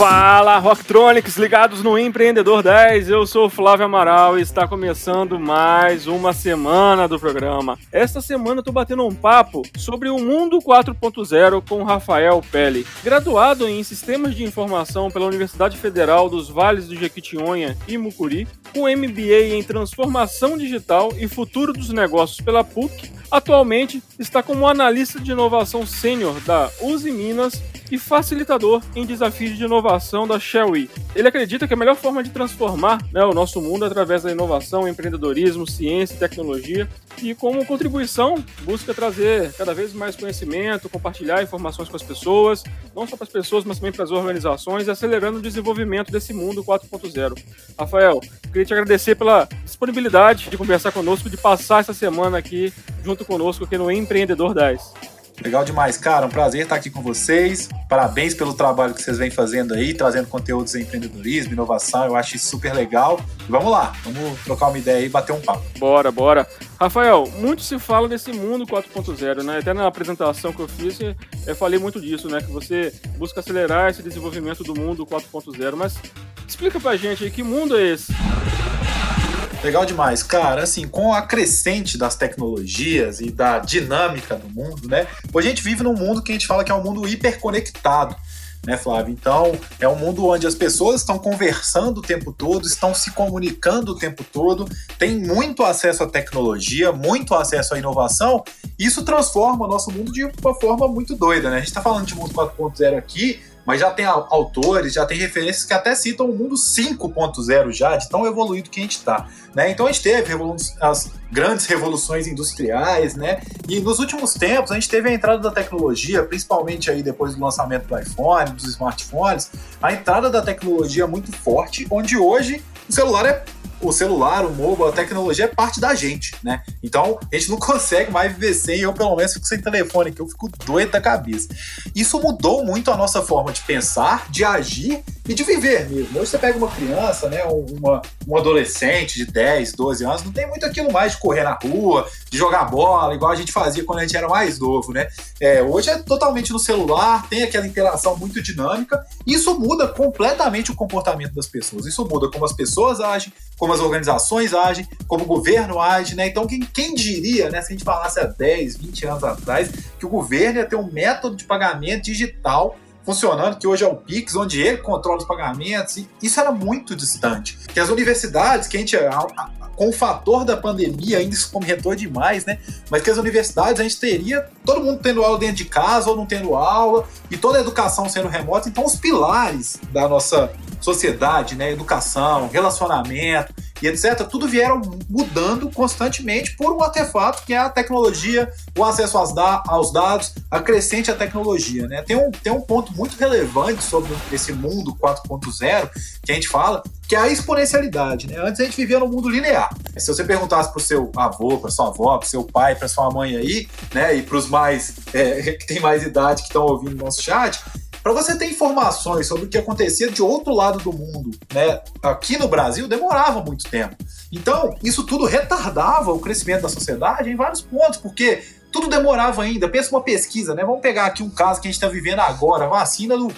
Fala, Rocktronics, ligados no Empreendedor 10. Eu sou Flávio Amaral e está começando mais uma semana do programa. Esta semana eu tô batendo um papo sobre o Mundo 4.0 com Rafael Pelli. Graduado em Sistemas de Informação pela Universidade Federal dos Vales do Jequitinhonha e Mucuri, com MBA em Transformação Digital e Futuro dos Negócios pela PUC, atualmente está como analista de inovação sênior da Uzi Minas e facilitador em desafios de inovação da Shellway. Ele acredita que a melhor forma de transformar né, o nosso mundo é através da inovação, empreendedorismo, ciência e tecnologia e como contribuição busca trazer cada vez mais conhecimento, compartilhar informações com as pessoas, não só para as pessoas, mas também para as organizações, acelerando o desenvolvimento desse mundo 4.0. Rafael, queria te agradecer pela disponibilidade de conversar conosco, de passar essa semana aqui junto conosco aqui no Empreendedor 10. Legal demais, cara. Um prazer estar aqui com vocês. Parabéns pelo trabalho que vocês vêm fazendo aí, trazendo conteúdos em empreendedorismo, inovação. Eu acho isso super legal. Vamos lá, vamos trocar uma ideia e bater um papo. Bora, bora. Rafael, muito se fala desse mundo 4.0, né? Até na apresentação que eu fiz, eu falei muito disso, né? Que você busca acelerar esse desenvolvimento do mundo 4.0. Mas explica pra gente aí que mundo é esse? Legal demais. Cara, assim, com a crescente das tecnologias e da dinâmica do mundo, né? Hoje a gente vive num mundo que a gente fala que é um mundo hiperconectado né, Flávio? Então, é um mundo onde as pessoas estão conversando o tempo todo, estão se comunicando o tempo todo, tem muito acesso à tecnologia, muito acesso à inovação. Isso transforma o nosso mundo de uma forma muito doida, né? A gente está falando de mundo 4.0 aqui, mas já tem autores, já tem referências que até citam o mundo 5.0 já, de tão evoluído que a gente está. Né? Então a gente teve as grandes revoluções industriais, né? E nos últimos tempos a gente teve a entrada da tecnologia, principalmente aí depois do lançamento do iPhone, dos smartphones, a entrada da tecnologia muito forte, onde hoje o celular é o celular, o mobile, a tecnologia é parte da gente, né? Então, a gente não consegue mais viver sem, eu pelo menos fico sem telefone, que eu fico doido da cabeça. Isso mudou muito a nossa forma de pensar, de agir e de viver mesmo. Hoje você pega uma criança, né, uma, um adolescente de 10, 12 anos, não tem muito aquilo mais de correr na rua, de jogar bola, igual a gente fazia quando a gente era mais novo, né? É, hoje é totalmente no celular, tem aquela interação muito dinâmica, e isso muda completamente o comportamento das pessoas. Isso muda como as pessoas agem, como as organizações agem, como o governo age, né? Então, quem, quem diria, né, se a gente falasse há 10, 20 anos atrás, que o governo ia ter um método de pagamento digital funcionando, que hoje é o Pix, onde ele controla os pagamentos, isso era muito distante. Que as universidades, que a gente, com o fator da pandemia, ainda isso comentou demais, né? Mas que as universidades a gente teria todo mundo tendo aula dentro de casa ou não tendo aula, e toda a educação sendo remota, então os pilares da nossa sociedade, né? Educação, relacionamento, e etc., tudo vieram mudando constantemente por um artefato que é a tecnologia, o acesso aos, da aos dados, a crescente a tecnologia. Né? Tem, um, tem um ponto muito relevante sobre esse mundo 4.0 que a gente fala, que é a exponencialidade. Né? Antes a gente vivia no mundo linear. Se você perguntasse para o seu avô, para sua avó, para seu pai, para sua mãe aí, né, e para os mais é, que têm mais idade que estão ouvindo nosso chat, para você ter informações sobre o que acontecia de outro lado do mundo, né, aqui no Brasil, demorava muito tempo. Então, isso tudo retardava o crescimento da sociedade em vários pontos, porque tudo demorava ainda. Pensa uma pesquisa, né? Vamos pegar aqui um caso que a gente está vivendo agora, vacina do,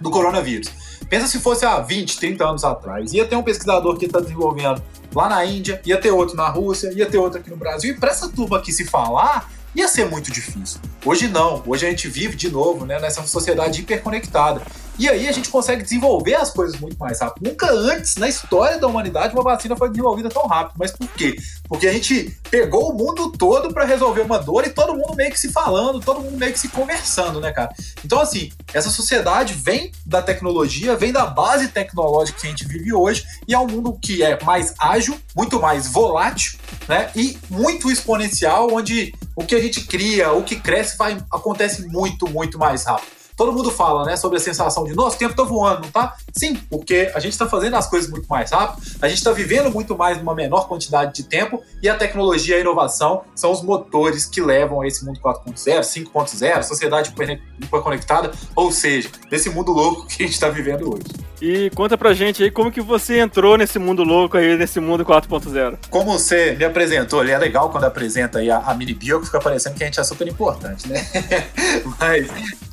do coronavírus. Pensa se fosse há 20, 30 anos atrás. Ia ter um pesquisador que está desenvolvendo lá na Índia, ia ter outro na Rússia, ia ter outro aqui no Brasil. E para essa turma aqui se falar, ia ser muito difícil. Hoje não, hoje a gente vive de novo né, nessa sociedade hiperconectada. E aí a gente consegue desenvolver as coisas muito mais rápido. Nunca antes na história da humanidade uma vacina foi desenvolvida tão rápido. Mas por quê? Porque a gente pegou o mundo todo para resolver uma dor e todo mundo meio que se falando, todo mundo meio que se conversando, né, cara? Então, assim, essa sociedade vem da tecnologia, vem da base tecnológica que a gente vive hoje e é um mundo que é mais ágil, muito mais volátil, né? E muito exponencial, onde o que a gente cria, o que cresce, vai, acontece muito, muito mais rápido. Todo mundo fala, né, sobre a sensação de nosso tempo tá voando, não tá? Sim, porque a gente está fazendo as coisas muito mais rápido, a gente está vivendo muito mais numa menor quantidade de tempo e a tecnologia e a inovação são os motores que levam a esse mundo 4.0, 5.0, sociedade hiperconectada, ou seja, desse mundo louco que a gente está vivendo hoje. E conta pra gente aí como que você entrou nesse mundo louco aí, nesse mundo 4.0. Como você me apresentou, ele é legal quando apresenta aí a, a mini bio, que fica parecendo que a gente é super importante, né? mas,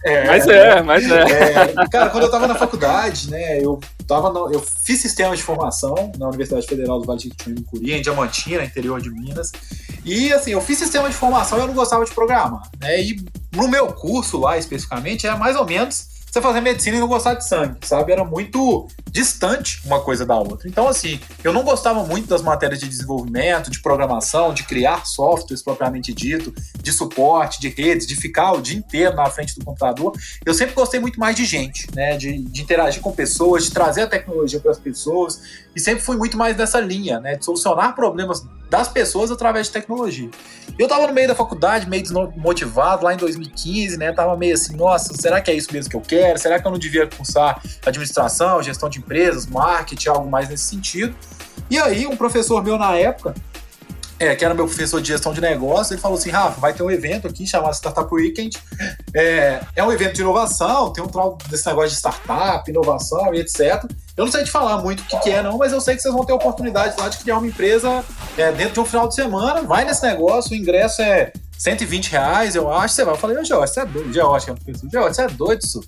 é, mas é, mas é. é. Cara, quando eu tava na faculdade, né, eu tava no, eu fiz sistema de formação na Universidade Federal do Vale do Itaim em Diamantina, interior de Minas. E assim, eu fiz sistema de formação e eu não gostava de programar, né? E no meu curso lá especificamente era mais ou menos você fazer medicina e não gostar de sangue, sabe? Era muito distante uma coisa da outra. Então, assim, eu não gostava muito das matérias de desenvolvimento, de programação, de criar softwares propriamente dito, de suporte, de redes, de ficar o dia inteiro na frente do computador. Eu sempre gostei muito mais de gente, né? De, de interagir com pessoas, de trazer a tecnologia para as pessoas. E sempre fui muito mais dessa linha, né? De solucionar problemas das pessoas através de tecnologia. Eu tava no meio da faculdade, meio desmotivado, lá em 2015, né? Tava meio assim, nossa, será que é isso mesmo que eu quero? Será que eu não devia cursar administração, gestão de empresas, marketing, algo mais nesse sentido? E aí, um professor meu na época, é, que era meu professor de gestão de negócio, ele falou assim: Rafa, vai ter um evento aqui chamado Startup Weekend. É, é um evento de inovação, tem um tal desse negócio de startup, inovação e etc. Eu não sei te falar muito o que, que, é, não, mas eu sei que vocês vão ter oportunidade lá de criar uma empresa é, dentro de um final de semana. Vai nesse negócio, o ingresso é 120 reais, eu acho. Você vai. Eu falei, ô George, você é doido. George, um professor. George, você é doido, isso.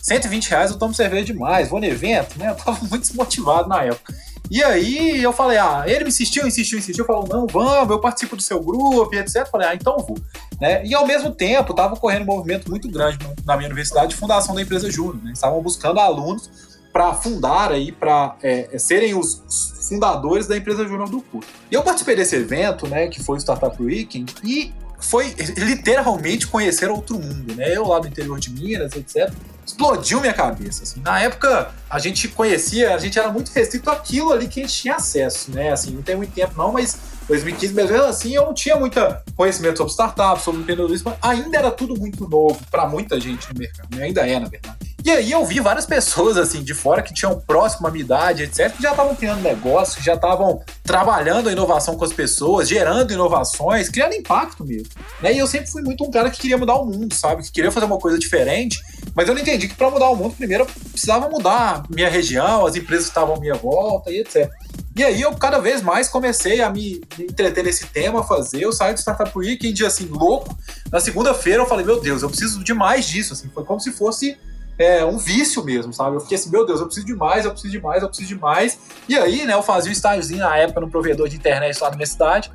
120 reais eu tomo cerveja demais, vou no evento, né? Eu tava muito desmotivado na época. E aí eu falei, ah, ele me insistiu, insistiu, insistiu, falou, não, vamos, eu participo do seu grupo, etc. Eu falei, ah, então vou. Né? E ao mesmo tempo, estava ocorrendo um movimento muito grande na minha universidade de fundação da empresa Júnior. Né? Estavam buscando alunos para fundar aí, para é, é, serem os fundadores da empresa Júnior do curso. E eu participei desse evento, né, que foi o Startup Weekend, e foi literalmente conhecer outro mundo, né? Eu lá do interior de Minas, etc explodiu minha cabeça. Assim. Na época, a gente conhecia, a gente era muito restrito àquilo ali que a gente tinha acesso, né? Assim, não tem muito tempo não, mas 2015, mas mesmo assim, eu não tinha muito conhecimento sobre startups, sobre empreendedorismo, ainda era tudo muito novo para muita gente no mercado, né? ainda é, na verdade. E aí eu vi várias pessoas assim de fora que tinham próximo à minha idade, etc, que já estavam criando negócios, já estavam trabalhando a inovação com as pessoas, gerando inovações, criando impacto mesmo. Né? E eu sempre fui muito um cara que queria mudar o mundo, sabe? Que queria fazer uma coisa diferente, mas eu não entendi que para mudar o mundo, primeiro eu precisava mudar minha região, as empresas estavam à minha volta e etc. E aí eu cada vez mais comecei a me, entreter nesse tema, fazer. Eu saí do Startup Weekend assim, louco. Na segunda-feira eu falei, meu Deus, eu preciso de mais disso. Assim, foi como se fosse é, um vício mesmo, sabe? Eu fiquei assim, meu Deus, eu preciso de mais, eu preciso de mais, eu preciso de mais. E aí, né, eu fazia um estágiozinho na época no provedor de internet lá na minha cidade.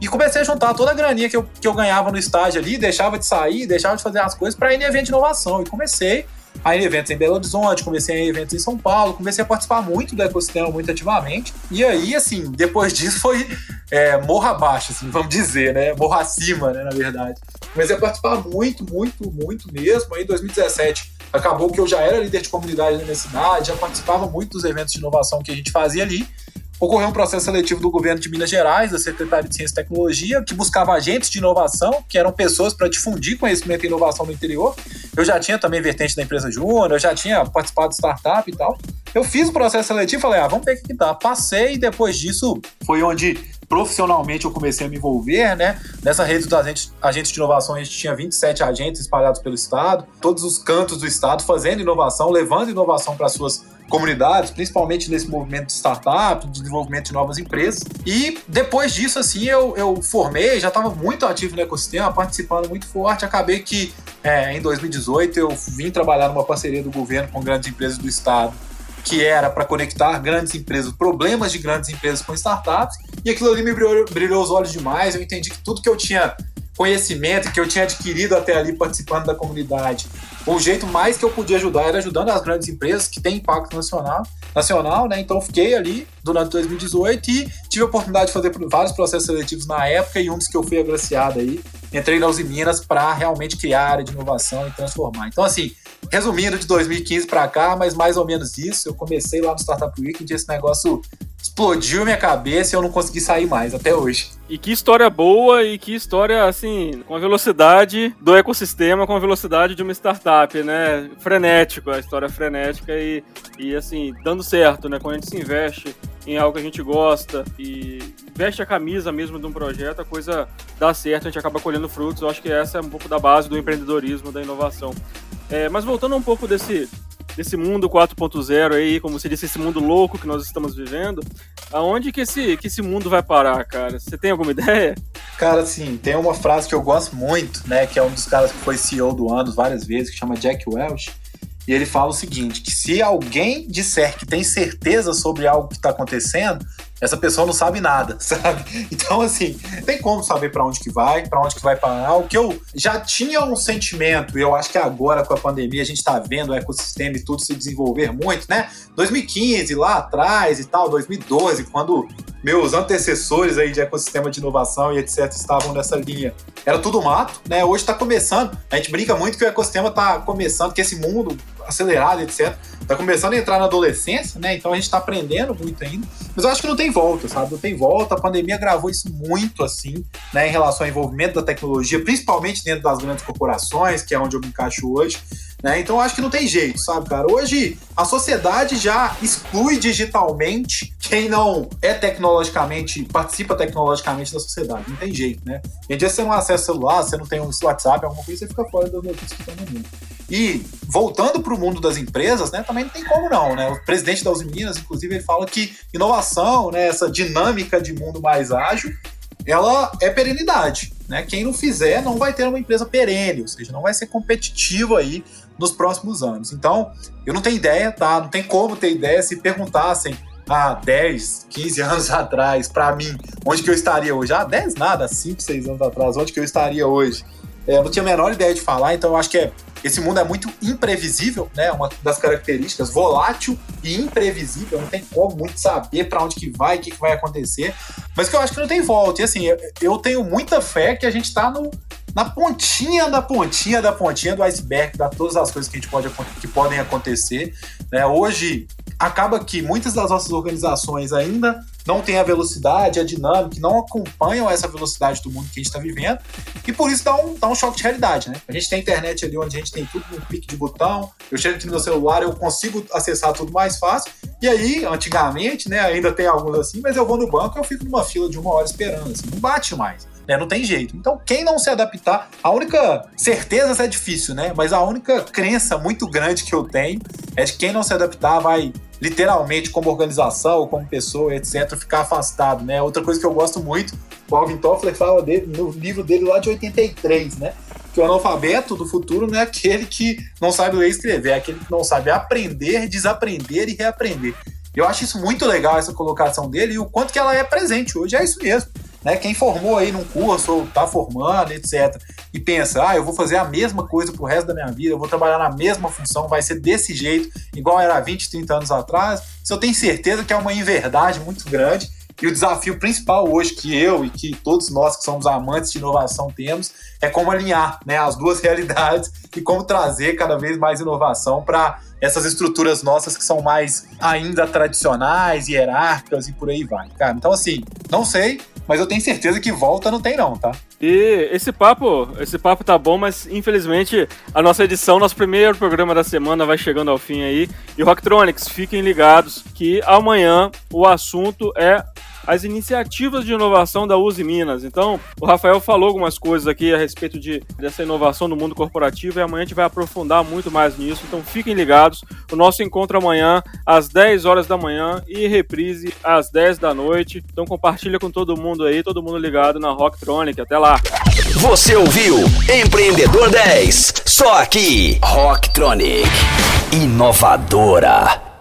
E comecei a juntar toda a graninha que eu, que eu ganhava no estágio ali, deixava de sair, deixava de fazer as coisas para ir em evento de inovação. E comecei a ir em eventos em Belo Horizonte, comecei a ir em eventos em São Paulo, comecei a participar muito do ecossistema, muito ativamente. E aí, assim, depois disso foi é, morra abaixo, assim, vamos dizer, né? Morra acima, né, na verdade. Comecei a participar muito, muito, muito mesmo. Aí, em 2017, acabou que eu já era líder de comunidade na minha cidade, já participava muito dos eventos de inovação que a gente fazia ali. Ocorreu um processo seletivo do governo de Minas Gerais, da Secretaria de Ciência e Tecnologia, que buscava agentes de inovação, que eram pessoas para difundir conhecimento e inovação no interior. Eu já tinha também vertente da empresa Júnior, eu já tinha participado de startup e tal. Eu fiz o processo seletivo e falei, ah, vamos ver o que dá. Passei e depois disso foi onde profissionalmente eu comecei a me envolver, né? Nessa rede dos agentes, agentes de inovação, a gente tinha 27 agentes espalhados pelo estado, todos os cantos do estado fazendo inovação, levando inovação para suas comunidades, principalmente nesse movimento de startup, de desenvolvimento de novas empresas. E depois disso, assim, eu, eu formei, já estava muito ativo no ecossistema, participando muito forte. Acabei que é, em 2018 eu vim trabalhar numa parceria do governo com grandes empresas do estado que era para conectar grandes empresas, problemas de grandes empresas com startups, e aquilo ali me brilhou, brilhou os olhos demais. Eu entendi que tudo que eu tinha conhecimento, que eu tinha adquirido até ali participando da comunidade, o jeito mais que eu podia ajudar era ajudando as grandes empresas que têm impacto nacional, nacional, né? Então fiquei ali durante 2018 e tive a oportunidade de fazer vários processos seletivos na época e um dos que eu fui agraciado aí, entrei na Uzi Minas para realmente criar área de inovação e transformar. Então assim, resumindo de 2015 para cá, mas mais ou menos isso. Eu comecei lá no Startup Weekend esse negócio explodiu minha cabeça e eu não consegui sair mais até hoje. E que história boa e que história, assim, com a velocidade do ecossistema, com a velocidade de uma startup, né? Frenético, a história frenética e, e assim, dando certo, né? Quando a gente se investe em algo que a gente gosta e veste a camisa mesmo de um projeto, a coisa dá certo, a gente acaba colhendo frutos. Eu acho que essa é um pouco da base do empreendedorismo, da inovação. É, mas voltando um pouco desse, desse mundo 4.0 aí, como você disse, esse mundo louco que nós estamos vivendo, aonde que esse, que esse mundo vai parar, cara? Você tem alguma ideia? Cara, assim, tem uma frase que eu gosto muito, né, que é um dos caras que foi CEO do ano várias vezes, que chama Jack Welch, e ele fala o seguinte, que se alguém disser que tem certeza sobre algo que está acontecendo, essa pessoa não sabe nada, sabe? Então, assim, tem como saber para onde que vai, para onde que vai parar. O que eu já tinha um sentimento, e eu acho que agora com a pandemia a gente está vendo o ecossistema e tudo se desenvolver muito, né? 2015, lá atrás e tal, 2012, quando meus antecessores aí de ecossistema de inovação e etc estavam nessa linha. Era tudo mato, né? Hoje está começando. A gente brinca muito que o ecossistema está começando, que esse mundo acelerado, etc. Tá começando a entrar na adolescência, né? Então a gente tá aprendendo muito ainda. Mas eu acho que não tem volta, sabe? Não tem volta. A pandemia gravou isso muito, assim, né? Em relação ao envolvimento da tecnologia, principalmente dentro das grandes corporações, que é onde eu me encaixo hoje. Né? Então acho que não tem jeito, sabe, cara? Hoje a sociedade já exclui digitalmente quem não é tecnologicamente, participa tecnologicamente da sociedade. Não tem jeito, né? E dia você não acessa celular, você não tem um WhatsApp, alguma coisa, você fica fora das notícias que estão no mundo. E voltando para o mundo das empresas, né, também não tem como não, né? O presidente da Uzi Minas, inclusive, ele fala que inovação, né, essa dinâmica de mundo mais ágil, ela é perenidade, né? Quem não fizer não vai ter uma empresa perene, ou seja, não vai ser competitivo aí nos próximos anos. Então, eu não tenho ideia, tá? Não tem como ter ideia se perguntassem há 10, 15 anos atrás, para mim, onde que eu estaria hoje? Ah, 10 nada, 5, 6 anos atrás, onde que eu estaria hoje? É, eu não tinha a menor ideia de falar, então eu acho que é, esse mundo é muito imprevisível, né? Uma das características, volátil e imprevisível, não tem como muito saber para onde que vai, o que, que vai acontecer, mas que eu acho que não tem volta. E assim, eu, eu tenho muita fé que a gente está no, na pontinha da pontinha da pontinha do iceberg, da todas as coisas que a gente pode que podem acontecer. Né? Hoje acaba que muitas das nossas organizações ainda não têm a velocidade, a dinâmica, não acompanham essa velocidade do mundo que a gente está vivendo, e por isso dá um, dá um choque de realidade, né? A gente tem internet ali onde a gente tem tudo no pique de botão, eu chego aqui no meu celular, eu consigo acessar tudo mais fácil, e aí, antigamente, né, ainda tem alguns assim, mas eu vou no banco eu fico numa fila de uma hora esperando, assim, não bate mais. Né, não tem jeito. Então, quem não se adaptar, a única certeza é difícil, né? Mas a única crença muito grande que eu tenho é de que quem não se adaptar vai literalmente como organização, como pessoa, etc, ficar afastado, né? Outra coisa que eu gosto muito, o Alvin Toffler fala dele, no livro dele lá de 83, né? Que o analfabeto do futuro não é aquele que não sabe ler e escrever, é aquele que não sabe aprender, desaprender e reaprender. Eu acho isso muito legal, essa colocação dele, e o quanto que ela é presente hoje, é isso mesmo. Né? Quem formou aí num curso ou tá formando, etc., e pensa, ah, eu vou fazer a mesma coisa pro resto da minha vida, eu vou trabalhar na mesma função, vai ser desse jeito, igual era 20, 30 anos atrás, isso eu tenho certeza que é uma inverdade muito grande. E o desafio principal hoje que eu e que todos nós que somos amantes de inovação temos é como alinhar né, as duas realidades e como trazer cada vez mais inovação para essas estruturas nossas que são mais ainda tradicionais, hierárquicas e por aí vai. Cara, então assim, não sei, mas eu tenho certeza que volta não tem não, tá? E esse papo, esse papo tá bom, mas infelizmente a nossa edição, nosso primeiro programa da semana vai chegando ao fim aí. E Rocktronics, fiquem ligados que amanhã o assunto é as iniciativas de inovação da Uzi Minas. Então, o Rafael falou algumas coisas aqui a respeito de, dessa inovação no mundo corporativo e amanhã a gente vai aprofundar muito mais nisso. Então, fiquem ligados. O nosso encontro amanhã às 10 horas da manhã e reprise às 10 da noite. Então, compartilha com todo mundo aí, todo mundo ligado na Rocktronic. Até lá. Você ouviu Empreendedor 10, só aqui, Rocktronic. Inovadora.